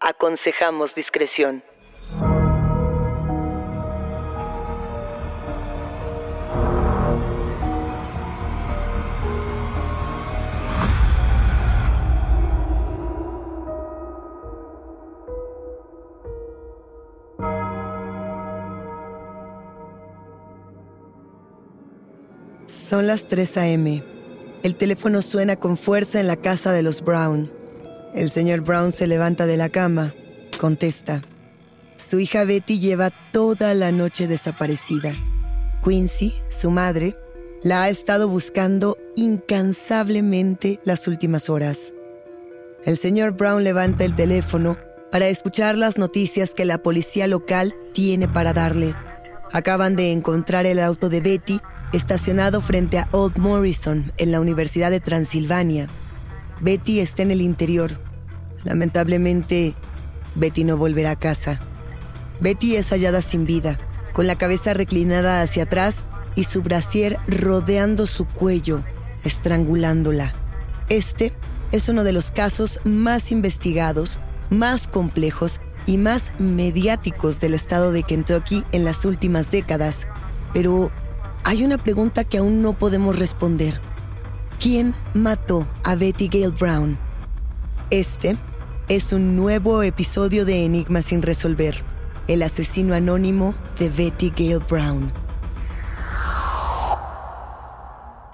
Aconsejamos discreción. Son las 3 a.m. El teléfono suena con fuerza en la casa de los Brown. El señor Brown se levanta de la cama, contesta. Su hija Betty lleva toda la noche desaparecida. Quincy, su madre, la ha estado buscando incansablemente las últimas horas. El señor Brown levanta el teléfono para escuchar las noticias que la policía local tiene para darle. Acaban de encontrar el auto de Betty estacionado frente a Old Morrison en la Universidad de Transilvania. Betty está en el interior. Lamentablemente, Betty no volverá a casa. Betty es hallada sin vida, con la cabeza reclinada hacia atrás y su brasier rodeando su cuello, estrangulándola. Este es uno de los casos más investigados, más complejos y más mediáticos del estado de Kentucky en las últimas décadas. Pero hay una pregunta que aún no podemos responder. ¿Quién mató a Betty Gale Brown? Este es un nuevo episodio de Enigma sin resolver. El asesino anónimo de Betty Gale Brown.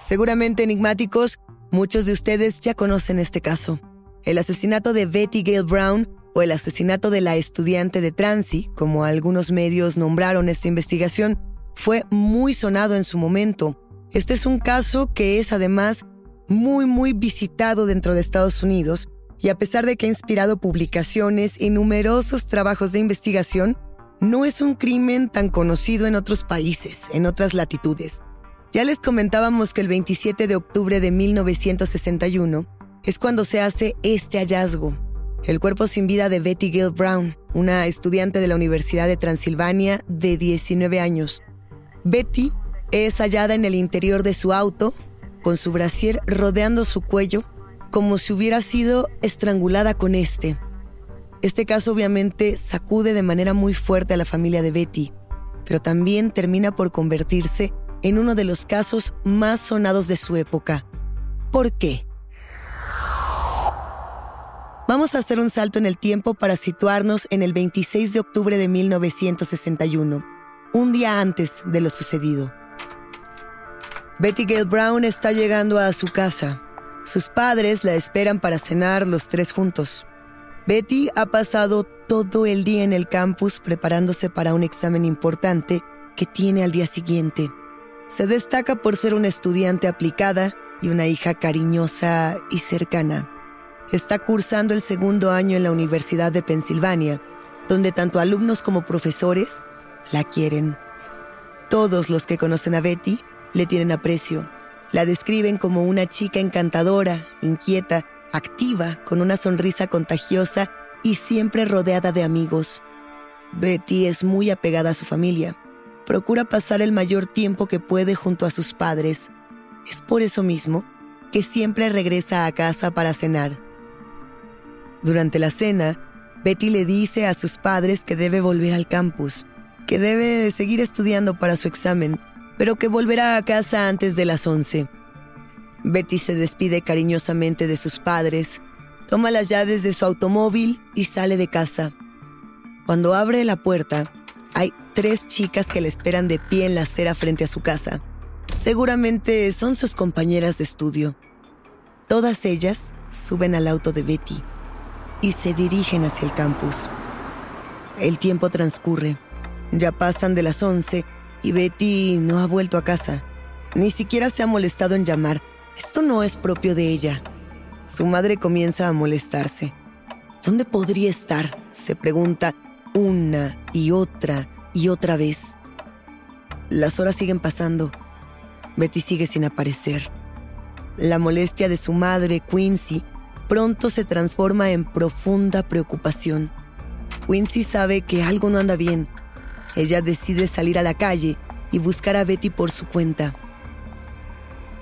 Seguramente enigmáticos, muchos de ustedes ya conocen este caso. El asesinato de Betty Gale Brown o el asesinato de la estudiante de Transi, como algunos medios nombraron esta investigación, fue muy sonado en su momento. Este es un caso que es además muy muy visitado dentro de Estados Unidos y a pesar de que ha inspirado publicaciones y numerosos trabajos de investigación, no es un crimen tan conocido en otros países, en otras latitudes. Ya les comentábamos que el 27 de octubre de 1961 es cuando se hace este hallazgo. el cuerpo sin vida de Betty Gill Brown, una estudiante de la Universidad de Transilvania de 19 años. Betty es hallada en el interior de su auto, con su brasier rodeando su cuello, como si hubiera sido estrangulada con este. Este caso obviamente sacude de manera muy fuerte a la familia de Betty, pero también termina por convertirse en uno de los casos más sonados de su época. ¿Por qué? Vamos a hacer un salto en el tiempo para situarnos en el 26 de octubre de 1961, un día antes de lo sucedido. Betty Gale Brown está llegando a su casa. Sus padres la esperan para cenar los tres juntos. Betty ha pasado todo el día en el campus preparándose para un examen importante que tiene al día siguiente. Se destaca por ser una estudiante aplicada y una hija cariñosa y cercana. Está cursando el segundo año en la Universidad de Pensilvania, donde tanto alumnos como profesores la quieren. Todos los que conocen a Betty le tienen aprecio. La describen como una chica encantadora, inquieta, activa, con una sonrisa contagiosa y siempre rodeada de amigos. Betty es muy apegada a su familia. Procura pasar el mayor tiempo que puede junto a sus padres. Es por eso mismo que siempre regresa a casa para cenar. Durante la cena, Betty le dice a sus padres que debe volver al campus, que debe seguir estudiando para su examen, pero que volverá a casa antes de las 11. Betty se despide cariñosamente de sus padres, toma las llaves de su automóvil y sale de casa. Cuando abre la puerta, hay tres chicas que le esperan de pie en la acera frente a su casa. Seguramente son sus compañeras de estudio. Todas ellas suben al auto de Betty y se dirigen hacia el campus. El tiempo transcurre. Ya pasan de las 11 y Betty no ha vuelto a casa. Ni siquiera se ha molestado en llamar. Esto no es propio de ella. Su madre comienza a molestarse. ¿Dónde podría estar? se pregunta una y otra y otra vez. Las horas siguen pasando. Betty sigue sin aparecer. La molestia de su madre, Quincy, pronto se transforma en profunda preocupación. Quincy sabe que algo no anda bien. Ella decide salir a la calle y buscar a Betty por su cuenta.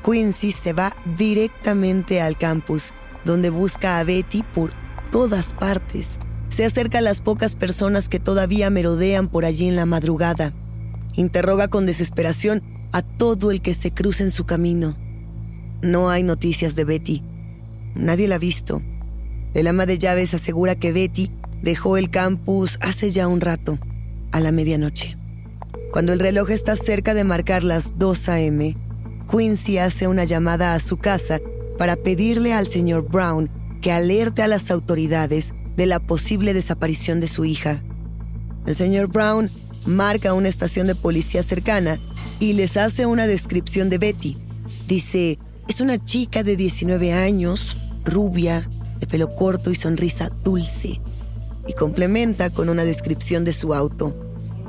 Quincy se va directamente al campus, donde busca a Betty por todas partes. Se acerca a las pocas personas que todavía merodean por allí en la madrugada. Interroga con desesperación a todo el que se cruza en su camino. No hay noticias de Betty. Nadie la ha visto. El ama de llaves asegura que Betty dejó el campus hace ya un rato, a la medianoche. Cuando el reloj está cerca de marcar las 2 a.m., Quincy hace una llamada a su casa para pedirle al señor Brown que alerte a las autoridades de la posible desaparición de su hija. El señor Brown marca una estación de policía cercana y les hace una descripción de Betty. Dice, es una chica de 19 años, rubia, de pelo corto y sonrisa dulce. Y complementa con una descripción de su auto.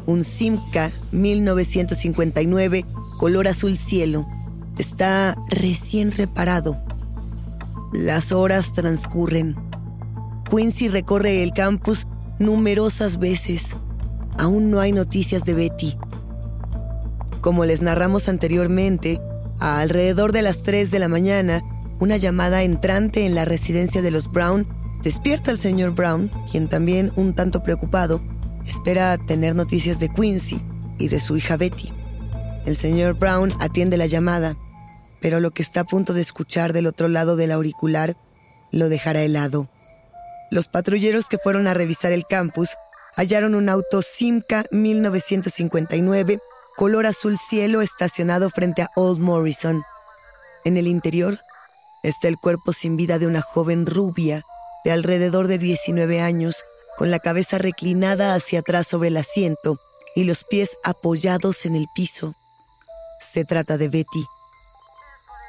Un Simca 1959, color azul cielo. Está recién reparado. Las horas transcurren. Quincy recorre el campus numerosas veces. Aún no hay noticias de Betty. Como les narramos anteriormente, a alrededor de las 3 de la mañana, una llamada entrante en la residencia de los Brown despierta al señor Brown, quien también, un tanto preocupado, espera tener noticias de Quincy y de su hija Betty. El señor Brown atiende la llamada, pero lo que está a punto de escuchar del otro lado del auricular lo dejará helado. Los patrulleros que fueron a revisar el campus hallaron un auto Simca 1959, color azul cielo, estacionado frente a Old Morrison. En el interior Está el cuerpo sin vida de una joven rubia de alrededor de 19 años, con la cabeza reclinada hacia atrás sobre el asiento y los pies apoyados en el piso. Se trata de Betty.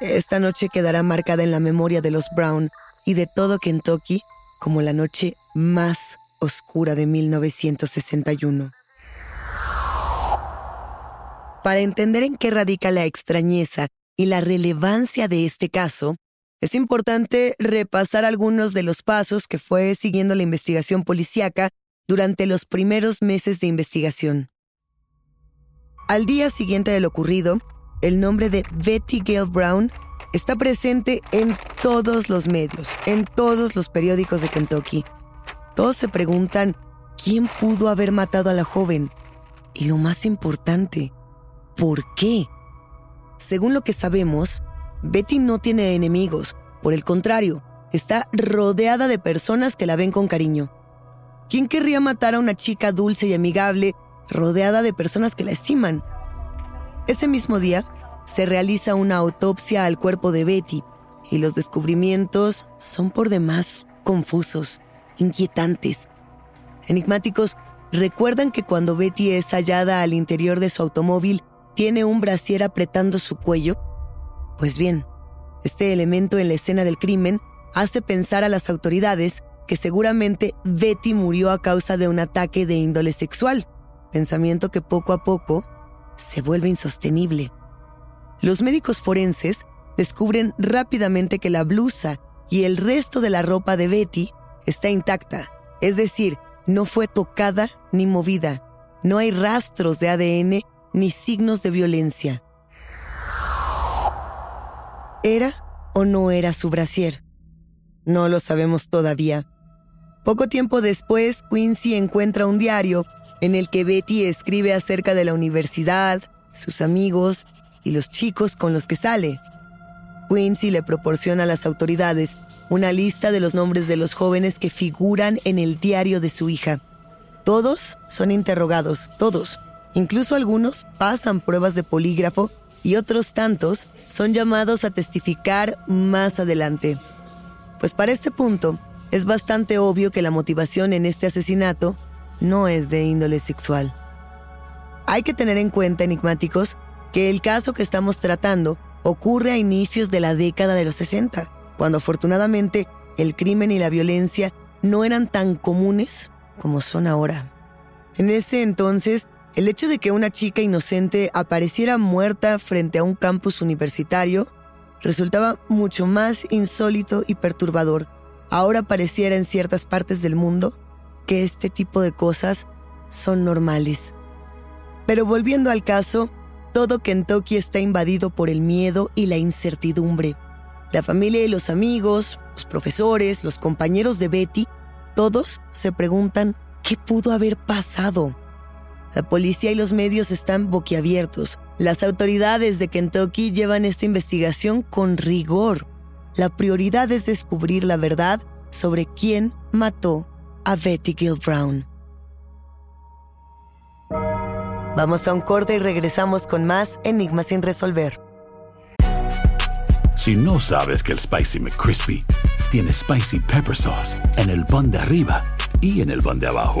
Esta noche quedará marcada en la memoria de los Brown y de todo Kentucky como la noche más oscura de 1961. Para entender en qué radica la extrañeza y la relevancia de este caso, es importante repasar algunos de los pasos que fue siguiendo la investigación policíaca durante los primeros meses de investigación. Al día siguiente de lo ocurrido, el nombre de Betty Gale Brown está presente en todos los medios, en todos los periódicos de Kentucky. Todos se preguntan quién pudo haber matado a la joven. Y lo más importante, ¿por qué? Según lo que sabemos, Betty no tiene enemigos, por el contrario, está rodeada de personas que la ven con cariño. ¿Quién querría matar a una chica dulce y amigable rodeada de personas que la estiman? Ese mismo día, se realiza una autopsia al cuerpo de Betty y los descubrimientos son por demás confusos, inquietantes. Enigmáticos recuerdan que cuando Betty es hallada al interior de su automóvil, tiene un brasier apretando su cuello pues bien, este elemento en la escena del crimen hace pensar a las autoridades que seguramente Betty murió a causa de un ataque de índole sexual, pensamiento que poco a poco se vuelve insostenible. Los médicos forenses descubren rápidamente que la blusa y el resto de la ropa de Betty está intacta, es decir, no fue tocada ni movida. No hay rastros de ADN ni signos de violencia. ¿Era o no era su brasier? No lo sabemos todavía. Poco tiempo después, Quincy encuentra un diario en el que Betty escribe acerca de la universidad, sus amigos y los chicos con los que sale. Quincy le proporciona a las autoridades una lista de los nombres de los jóvenes que figuran en el diario de su hija. Todos son interrogados, todos. Incluso algunos pasan pruebas de polígrafo y otros tantos son llamados a testificar más adelante. Pues para este punto, es bastante obvio que la motivación en este asesinato no es de índole sexual. Hay que tener en cuenta, enigmáticos, que el caso que estamos tratando ocurre a inicios de la década de los 60, cuando afortunadamente el crimen y la violencia no eran tan comunes como son ahora. En ese entonces, el hecho de que una chica inocente apareciera muerta frente a un campus universitario resultaba mucho más insólito y perturbador. Ahora pareciera en ciertas partes del mundo que este tipo de cosas son normales. Pero volviendo al caso, todo Kentucky está invadido por el miedo y la incertidumbre. La familia y los amigos, los profesores, los compañeros de Betty, todos se preguntan qué pudo haber pasado. La policía y los medios están boquiabiertos. Las autoridades de Kentucky llevan esta investigación con rigor. La prioridad es descubrir la verdad sobre quién mató a Betty Gill Brown. Vamos a un corte y regresamos con más Enigmas sin resolver. Si no sabes que el Spicy McCrispy tiene Spicy Pepper Sauce en el pan de arriba y en el pan de abajo,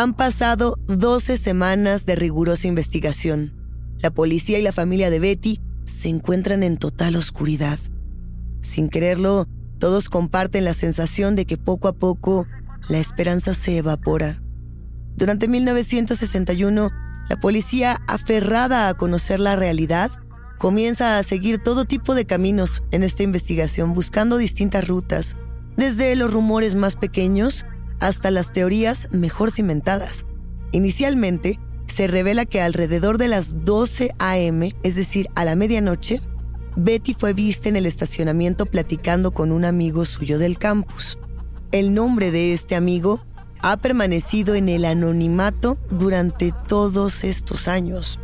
Han pasado 12 semanas de rigurosa investigación. La policía y la familia de Betty se encuentran en total oscuridad. Sin quererlo, todos comparten la sensación de que poco a poco la esperanza se evapora. Durante 1961, la policía, aferrada a conocer la realidad, comienza a seguir todo tipo de caminos en esta investigación, buscando distintas rutas, desde los rumores más pequeños hasta las teorías mejor cimentadas. Inicialmente, se revela que alrededor de las 12 a.m., es decir, a la medianoche, Betty fue vista en el estacionamiento platicando con un amigo suyo del campus. El nombre de este amigo ha permanecido en el anonimato durante todos estos años.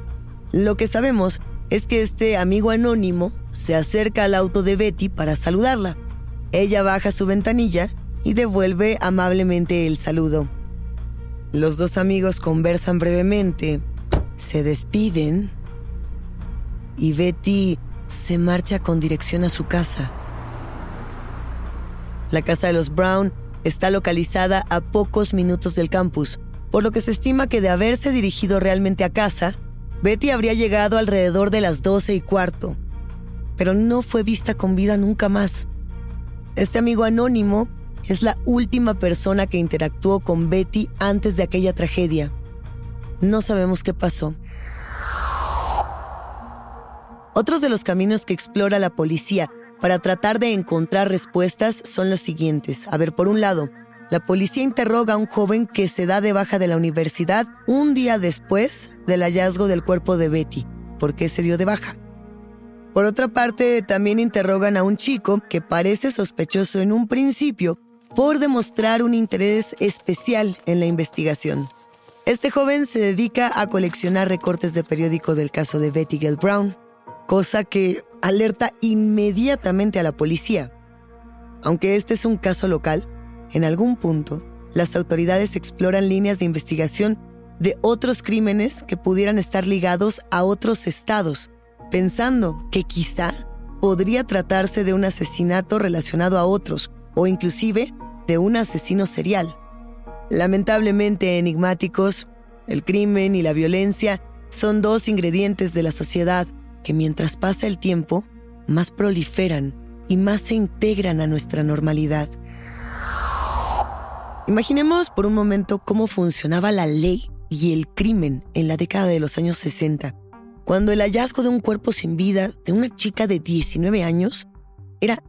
Lo que sabemos es que este amigo anónimo se acerca al auto de Betty para saludarla. Ella baja su ventanilla y devuelve amablemente el saludo. Los dos amigos conversan brevemente, se despiden y Betty se marcha con dirección a su casa. La casa de los Brown está localizada a pocos minutos del campus, por lo que se estima que de haberse dirigido realmente a casa, Betty habría llegado alrededor de las 12 y cuarto, pero no fue vista con vida nunca más. Este amigo anónimo es la última persona que interactuó con Betty antes de aquella tragedia. No sabemos qué pasó. Otros de los caminos que explora la policía para tratar de encontrar respuestas son los siguientes. A ver, por un lado, la policía interroga a un joven que se da de baja de la universidad un día después del hallazgo del cuerpo de Betty. ¿Por qué se dio de baja? Por otra parte, también interrogan a un chico que parece sospechoso en un principio por demostrar un interés especial en la investigación. Este joven se dedica a coleccionar recortes de periódico del caso de Betty Gale Brown cosa que alerta inmediatamente a la policía. Aunque este es un caso local, en algún punto las autoridades exploran líneas de investigación de otros crímenes que pudieran estar ligados a otros estados, pensando que quizá podría tratarse de un asesinato relacionado a otros o inclusive de un asesino serial. Lamentablemente enigmáticos, el crimen y la violencia son dos ingredientes de la sociedad que mientras pasa el tiempo, más proliferan y más se integran a nuestra normalidad. Imaginemos por un momento cómo funcionaba la ley y el crimen en la década de los años 60, cuando el hallazgo de un cuerpo sin vida de una chica de 19 años era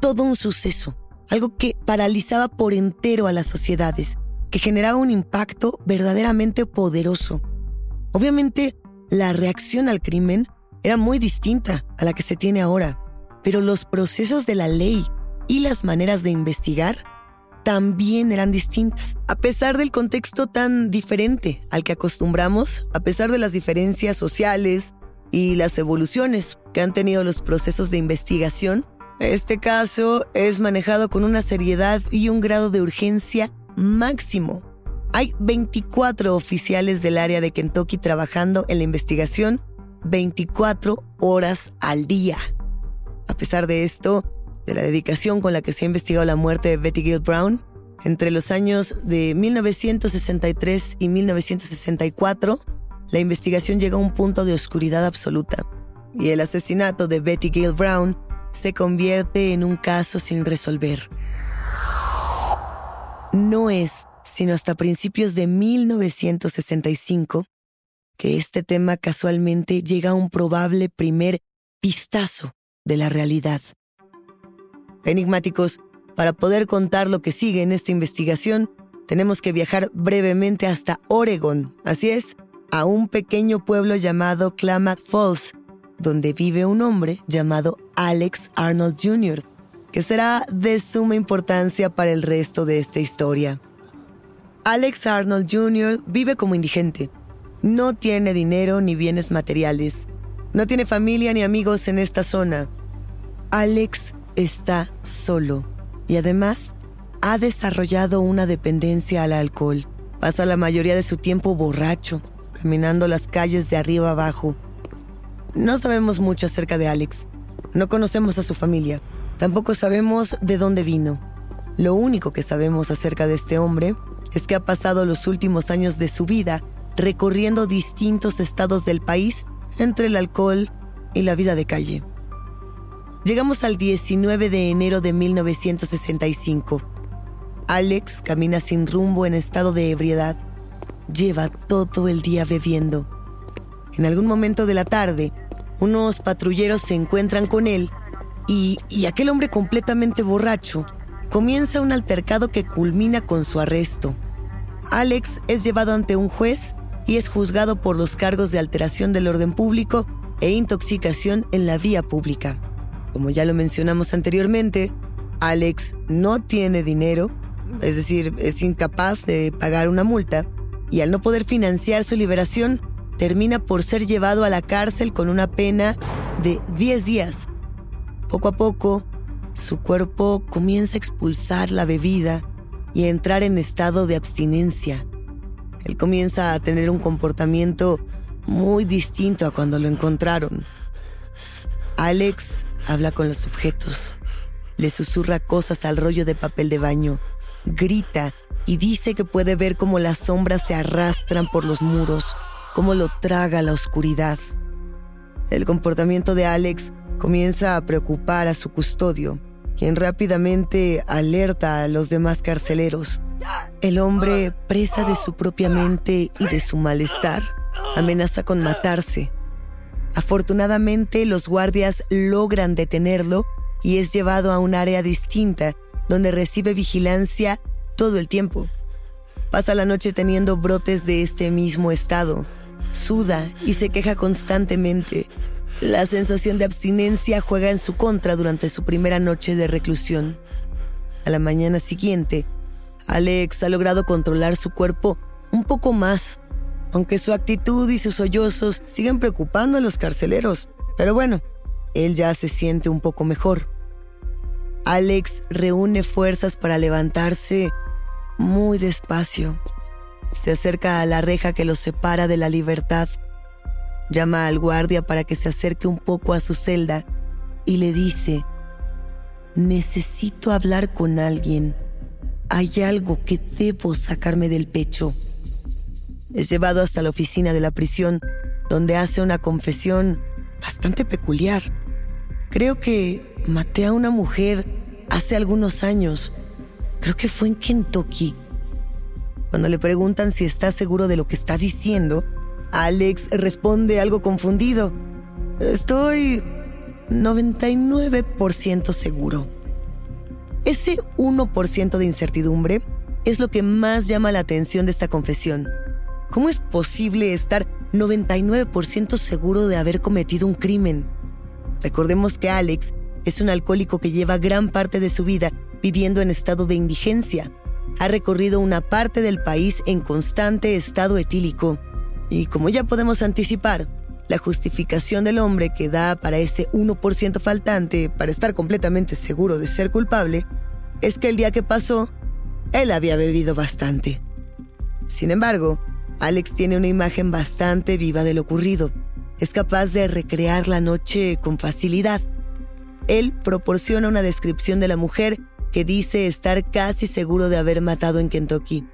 todo un suceso, algo que paralizaba por entero a las sociedades, que generaba un impacto verdaderamente poderoso. Obviamente, la reacción al crimen era muy distinta a la que se tiene ahora, pero los procesos de la ley y las maneras de investigar también eran distintas. A pesar del contexto tan diferente al que acostumbramos, a pesar de las diferencias sociales y las evoluciones que han tenido los procesos de investigación, este caso es manejado con una seriedad y un grado de urgencia máximo. Hay 24 oficiales del área de Kentucky trabajando en la investigación 24 horas al día. A pesar de esto, de la dedicación con la que se ha investigado la muerte de Betty Gill Brown, entre los años de 1963 y 1964, la investigación llega a un punto de oscuridad absoluta y el asesinato de Betty Gill Brown se convierte en un caso sin resolver. No es sino hasta principios de 1965 que este tema casualmente llega a un probable primer vistazo de la realidad. Enigmáticos, para poder contar lo que sigue en esta investigación, tenemos que viajar brevemente hasta Oregon, así es, a un pequeño pueblo llamado Klamath Falls, donde vive un hombre llamado Alex Arnold Jr., que será de suma importancia para el resto de esta historia. Alex Arnold Jr. vive como indigente, no tiene dinero ni bienes materiales. No tiene familia ni amigos en esta zona. Alex está solo y además ha desarrollado una dependencia al alcohol. Pasa la mayoría de su tiempo borracho, caminando las calles de arriba abajo. No sabemos mucho acerca de Alex. No conocemos a su familia. Tampoco sabemos de dónde vino. Lo único que sabemos acerca de este hombre es que ha pasado los últimos años de su vida recorriendo distintos estados del país entre el alcohol y la vida de calle. Llegamos al 19 de enero de 1965. Alex camina sin rumbo en estado de ebriedad. Lleva todo el día bebiendo. En algún momento de la tarde, unos patrulleros se encuentran con él y, y aquel hombre completamente borracho comienza un altercado que culmina con su arresto. Alex es llevado ante un juez y es juzgado por los cargos de alteración del orden público e intoxicación en la vía pública. Como ya lo mencionamos anteriormente, Alex no tiene dinero, es decir, es incapaz de pagar una multa, y al no poder financiar su liberación, termina por ser llevado a la cárcel con una pena de 10 días. Poco a poco, su cuerpo comienza a expulsar la bebida y a entrar en estado de abstinencia. Él comienza a tener un comportamiento muy distinto a cuando lo encontraron. Alex habla con los objetos, le susurra cosas al rollo de papel de baño, grita y dice que puede ver cómo las sombras se arrastran por los muros, cómo lo traga la oscuridad. El comportamiento de Alex comienza a preocupar a su custodio, quien rápidamente alerta a los demás carceleros. El hombre, presa de su propia mente y de su malestar, amenaza con matarse. Afortunadamente, los guardias logran detenerlo y es llevado a un área distinta donde recibe vigilancia todo el tiempo. Pasa la noche teniendo brotes de este mismo estado. Suda y se queja constantemente. La sensación de abstinencia juega en su contra durante su primera noche de reclusión. A la mañana siguiente, Alex ha logrado controlar su cuerpo un poco más, aunque su actitud y sus sollozos siguen preocupando a los carceleros. Pero bueno, él ya se siente un poco mejor. Alex reúne fuerzas para levantarse muy despacio. Se acerca a la reja que lo separa de la libertad. Llama al guardia para que se acerque un poco a su celda y le dice, necesito hablar con alguien. Hay algo que debo sacarme del pecho. Es llevado hasta la oficina de la prisión, donde hace una confesión bastante peculiar. Creo que maté a una mujer hace algunos años. Creo que fue en Kentucky. Cuando le preguntan si está seguro de lo que está diciendo, Alex responde algo confundido. Estoy 99% seguro. Ese 1% de incertidumbre es lo que más llama la atención de esta confesión. ¿Cómo es posible estar 99% seguro de haber cometido un crimen? Recordemos que Alex es un alcohólico que lleva gran parte de su vida viviendo en estado de indigencia. Ha recorrido una parte del país en constante estado etílico. Y como ya podemos anticipar, la justificación del hombre que da para ese 1% faltante para estar completamente seguro de ser culpable es que el día que pasó, él había bebido bastante. Sin embargo, Alex tiene una imagen bastante viva de lo ocurrido. Es capaz de recrear la noche con facilidad. Él proporciona una descripción de la mujer que dice estar casi seguro de haber matado en Kentucky.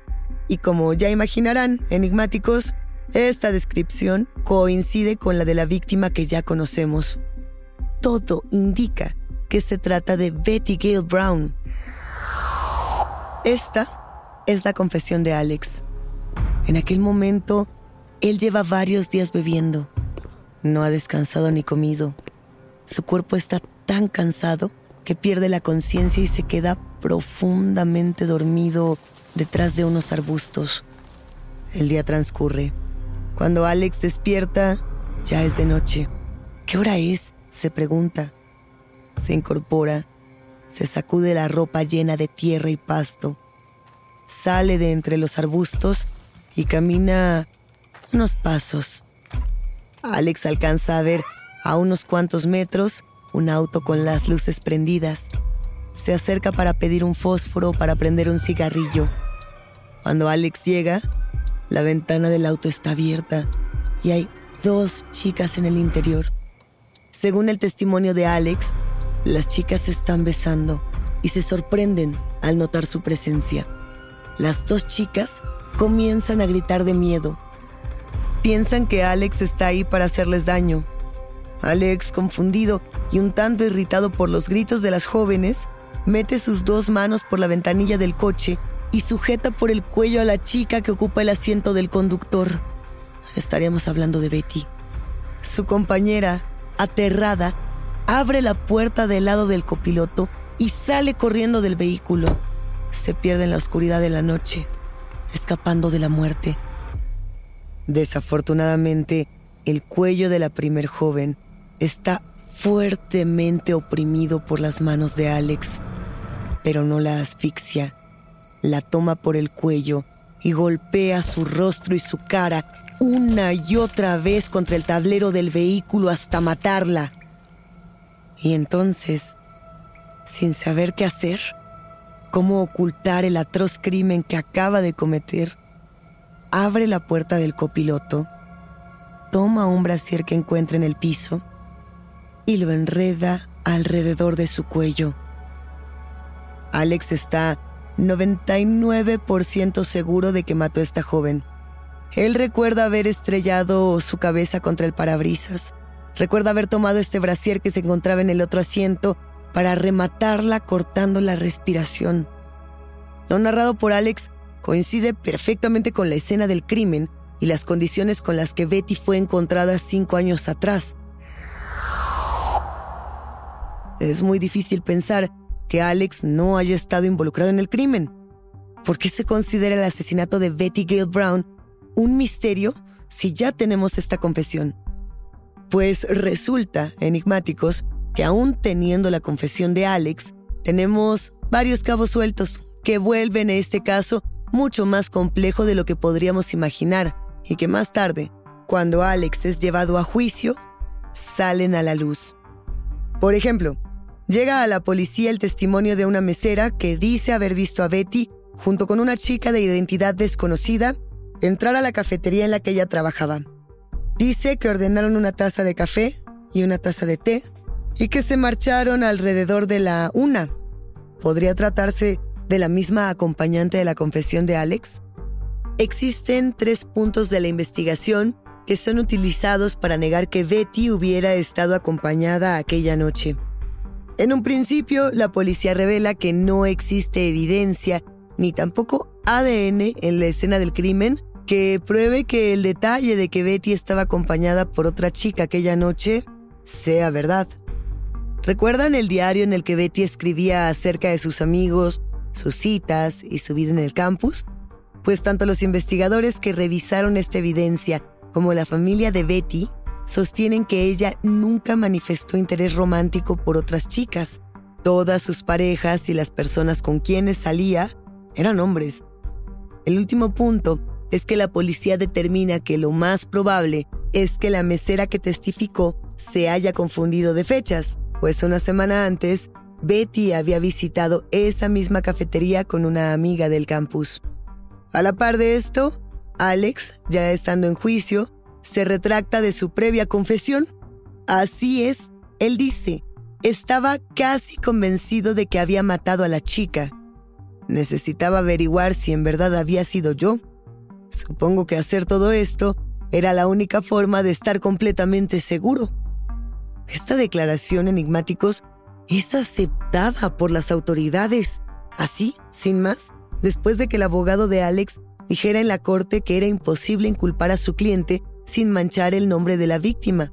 Y como ya imaginarán, enigmáticos, esta descripción coincide con la de la víctima que ya conocemos. Todo indica que se trata de Betty Gale Brown. Esta es la confesión de Alex. En aquel momento, él lleva varios días bebiendo. No ha descansado ni comido. Su cuerpo está tan cansado que pierde la conciencia y se queda profundamente dormido detrás de unos arbustos. El día transcurre. Cuando Alex despierta, ya es de noche. ¿Qué hora es? se pregunta. Se incorpora, se sacude la ropa llena de tierra y pasto, sale de entre los arbustos y camina unos pasos. Alex alcanza a ver a unos cuantos metros un auto con las luces prendidas. Se acerca para pedir un fósforo para prender un cigarrillo. Cuando Alex llega, la ventana del auto está abierta y hay dos chicas en el interior. Según el testimonio de Alex, las chicas se están besando y se sorprenden al notar su presencia. las dos chicas comienzan a gritar de miedo. Piensan que Alex está ahí para hacerles daño. Alex, confundido y un tanto irritado por los gritos de las jóvenes, mete sus dos manos por la ventanilla del coche y sujeta por el cuello a la chica que ocupa el asiento del conductor. Estaríamos hablando de Betty. Su compañera, aterrada, abre la puerta del lado del copiloto y sale corriendo del vehículo. Se pierde en la oscuridad de la noche, escapando de la muerte. Desafortunadamente, el cuello de la primer joven está fuertemente oprimido por las manos de Alex, pero no la asfixia. La toma por el cuello y golpea su rostro y su cara una y otra vez contra el tablero del vehículo hasta matarla. Y entonces, sin saber qué hacer, cómo ocultar el atroz crimen que acaba de cometer, abre la puerta del copiloto, toma un brasier que encuentra en el piso y lo enreda alrededor de su cuello. Alex está 99% seguro de que mató a esta joven. Él recuerda haber estrellado su cabeza contra el parabrisas. Recuerda haber tomado este brasier que se encontraba en el otro asiento para rematarla cortando la respiración. Lo narrado por Alex coincide perfectamente con la escena del crimen y las condiciones con las que Betty fue encontrada cinco años atrás. Es muy difícil pensar que Alex no haya estado involucrado en el crimen. ¿Por qué se considera el asesinato de Betty Gale Brown un misterio si ya tenemos esta confesión? Pues resulta, enigmáticos, que aún teniendo la confesión de Alex, tenemos varios cabos sueltos que vuelven a este caso mucho más complejo de lo que podríamos imaginar y que más tarde, cuando Alex es llevado a juicio, salen a la luz. Por ejemplo, llega a la policía el testimonio de una mesera que dice haber visto a Betty junto con una chica de identidad desconocida entrar a la cafetería en la que ella trabajaba. Dice que ordenaron una taza de café y una taza de té y que se marcharon alrededor de la una. ¿Podría tratarse de la misma acompañante de la confesión de Alex? Existen tres puntos de la investigación que son utilizados para negar que Betty hubiera estado acompañada aquella noche. En un principio, la policía revela que no existe evidencia ni tampoco ADN en la escena del crimen que pruebe que el detalle de que Betty estaba acompañada por otra chica aquella noche sea verdad. ¿Recuerdan el diario en el que Betty escribía acerca de sus amigos, sus citas y su vida en el campus? Pues tanto los investigadores que revisaron esta evidencia como la familia de Betty sostienen que ella nunca manifestó interés romántico por otras chicas. Todas sus parejas y las personas con quienes salía eran hombres. El último punto es que la policía determina que lo más probable es que la mesera que testificó se haya confundido de fechas, pues una semana antes, Betty había visitado esa misma cafetería con una amiga del campus. A la par de esto, Alex, ya estando en juicio, se retracta de su previa confesión. Así es, él dice, estaba casi convencido de que había matado a la chica. Necesitaba averiguar si en verdad había sido yo. Supongo que hacer todo esto era la única forma de estar completamente seguro. Esta declaración enigmáticos es aceptada por las autoridades. Así, sin más, después de que el abogado de Alex dijera en la corte que era imposible inculpar a su cliente sin manchar el nombre de la víctima,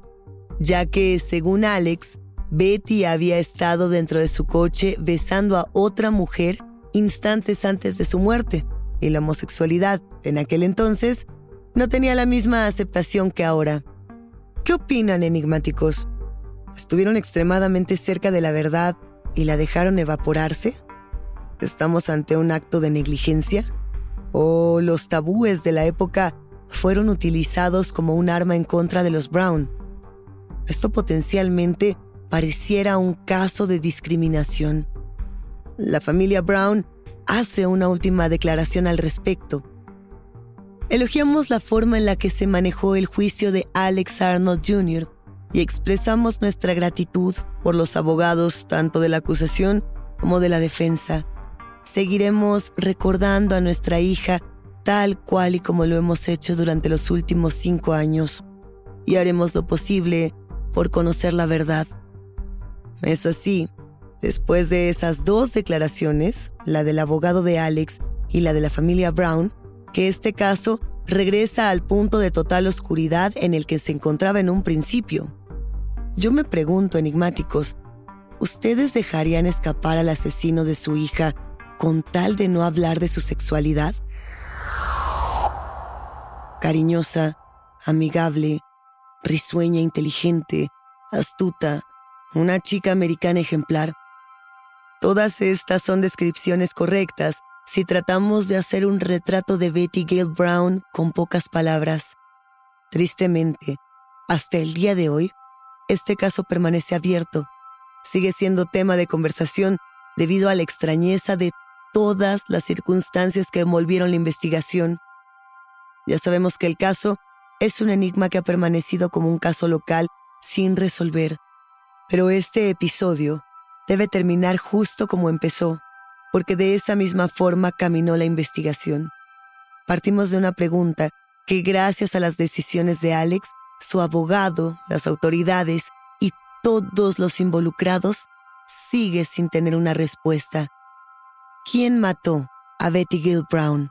ya que, según Alex, Betty había estado dentro de su coche besando a otra mujer instantes antes de su muerte y la homosexualidad en aquel entonces no tenía la misma aceptación que ahora. ¿Qué opinan enigmáticos? ¿Estuvieron extremadamente cerca de la verdad y la dejaron evaporarse? ¿Estamos ante un acto de negligencia? ¿O los tabúes de la época fueron utilizados como un arma en contra de los Brown? Esto potencialmente pareciera un caso de discriminación. La familia Brown hace una última declaración al respecto. Elogiamos la forma en la que se manejó el juicio de Alex Arnold Jr. y expresamos nuestra gratitud por los abogados tanto de la acusación como de la defensa. seguiremos recordando a nuestra hija tal cual y como lo hemos hecho durante los últimos cinco años, y haremos lo posible por conocer la verdad. Es así, después de esas dos declaraciones, la del abogado de Alex y la de la familia Brown, que este caso regresa al punto de total oscuridad en el que se encontraba en un principio. Yo me pregunto, enigmáticos, ¿ustedes dejarían escapar al asesino de su hija con tal de no hablar de su sexualidad? Cariñosa, amigable, risueña, inteligente, astuta, una chica americana ejemplar. Todas estas son descripciones correctas si tratamos de hacer un retrato de Betty Gale Brown con pocas palabras. Tristemente, hasta el día de hoy, este caso permanece abierto. Sigue siendo tema de conversación debido a la extrañeza de todas las circunstancias que envolvieron la investigación. Ya sabemos que el caso es un enigma que ha permanecido como un caso local sin resolver. Pero este episodio debe terminar justo como empezó, porque de esa misma forma caminó la investigación. Partimos de una pregunta que gracias a las decisiones de Alex, su abogado, las autoridades y todos los involucrados, sigue sin tener una respuesta. ¿Quién mató a Betty Gill Brown?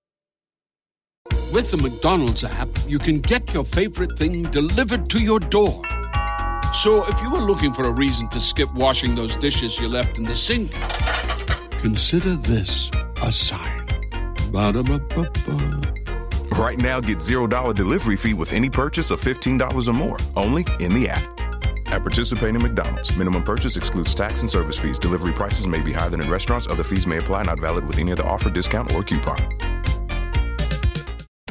With the McDonald's app, you can get your favorite thing delivered to your door. So if you were looking for a reason to skip washing those dishes you left in the sink, consider this a sign. Ba-da-ba-ba-ba. Right now, get $0 delivery fee with any purchase of $15 or more, only in the app. At participating McDonald's, minimum purchase excludes tax and service fees. Delivery prices may be higher than in restaurants. Other fees may apply, not valid with any other offer, discount, or coupon.